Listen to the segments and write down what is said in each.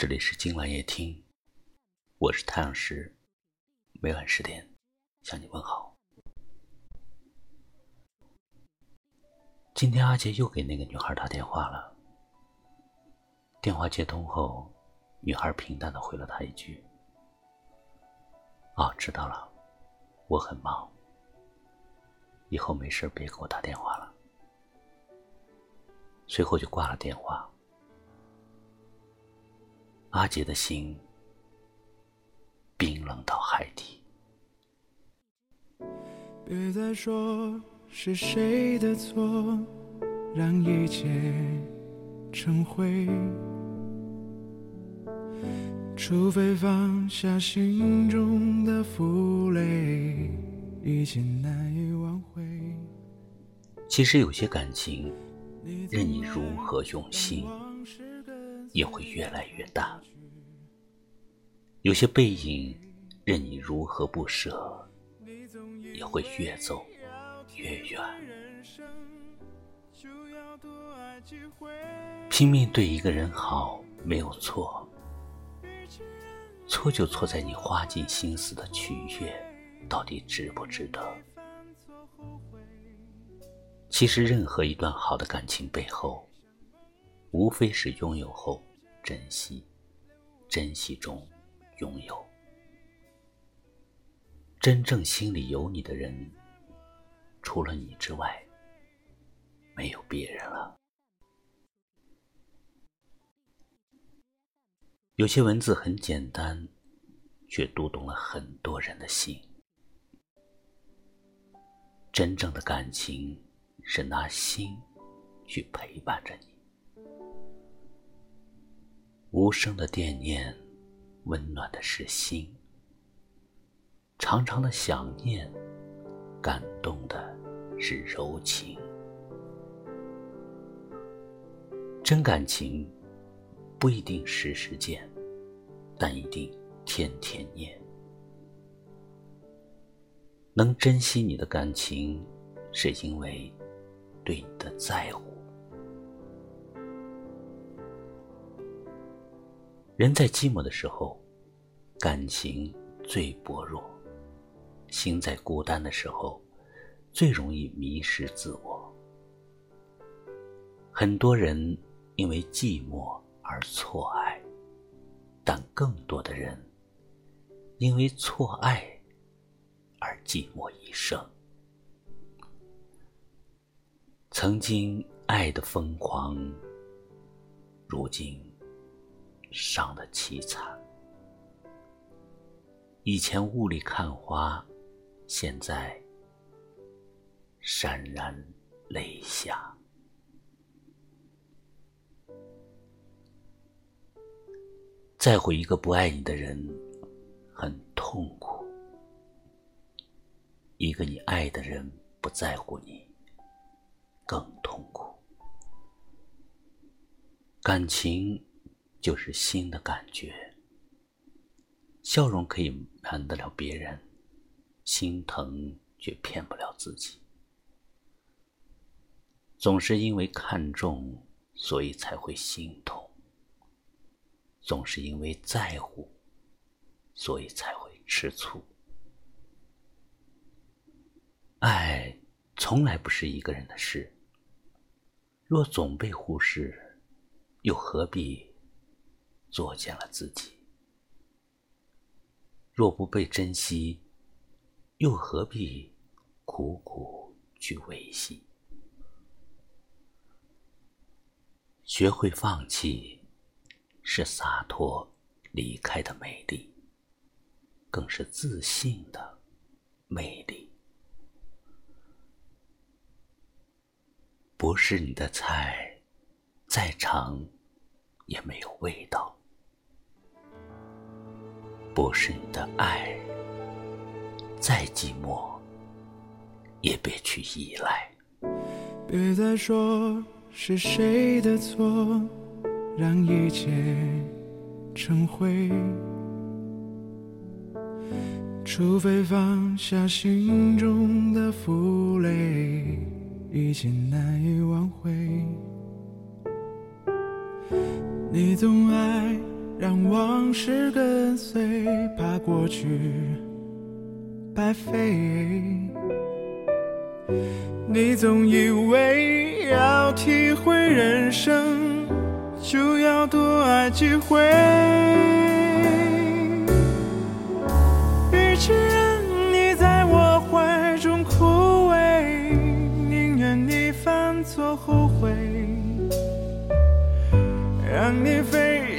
这里是今晚夜听，我是太阳石，每晚十点向你问好。今天阿杰又给那个女孩打电话了，电话接通后，女孩平淡的回了他一句：“哦，知道了，我很忙，以后没事别给我打电话了。”随后就挂了电话。阿杰的心冰冷到海底。别再说是谁的错，让一切成灰。除非放下心中的负累，一切难以挽回。其实有些感情。任你如何用心，也会越来越淡；有些背影，任你如何不舍，也会越走越远。拼命对一个人好没有错，错就错在你花尽心思的取悦，到底值不值得？其实，任何一段好的感情背后，无非是拥有后珍惜，珍惜中拥有。真正心里有你的人，除了你之外，没有别人了。有些文字很简单，却读懂了很多人的心。真正的感情。是拿心去陪伴着你，无声的惦念，温暖的是心；长长的想念，感动的是柔情。真感情不一定时时见，但一定天天念。能珍惜你的感情，是因为。对你的在乎，人在寂寞的时候，感情最薄弱；心在孤单的时候，最容易迷失自我。很多人因为寂寞而错爱，但更多的人因为错爱而寂寞一生。曾经爱的疯狂，如今伤的凄惨。以前雾里看花，现在潸然泪下。在乎一个不爱你的人，很痛苦；一个你爱的人不在乎你。更痛苦。感情就是心的感觉，笑容可以瞒得了别人，心疼却骗不了自己。总是因为看重，所以才会心痛；总是因为在乎，所以才会吃醋。爱从来不是一个人的事。若总被忽视，又何必作践了自己？若不被珍惜，又何必苦苦去维系？学会放弃，是洒脱离开的美丽，更是自信的魅力。不是你的菜，再长也没有味道；不是你的爱，再寂寞也别去依赖。别再说是谁的错，让一切成灰。除非放下心中的负累。一切难以挽回，你总爱让往事跟随，怕过去白费。你总以为要体会人生，就要多爱几回。与其让你在我怀中枯萎，宁愿你犯错后悔，让你飞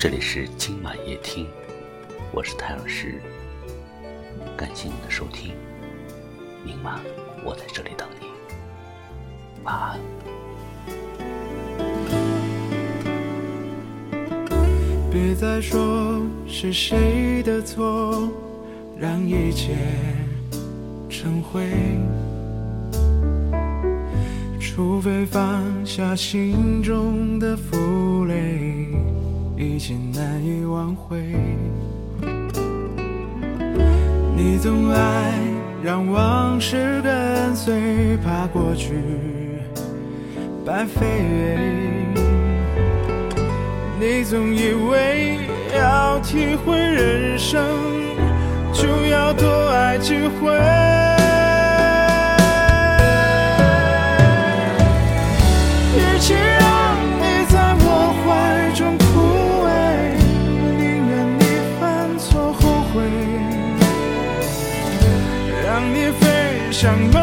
这里是今晚夜听，我是太阳石，感谢你的收听，明晚我在这里等你，晚安。别再说是谁的错，让一切成灰。除非放下心中的负，已经难以挽回。你总爱让往事跟随，怕过去白费。你总以为要体会人生，就要多爱几回。飞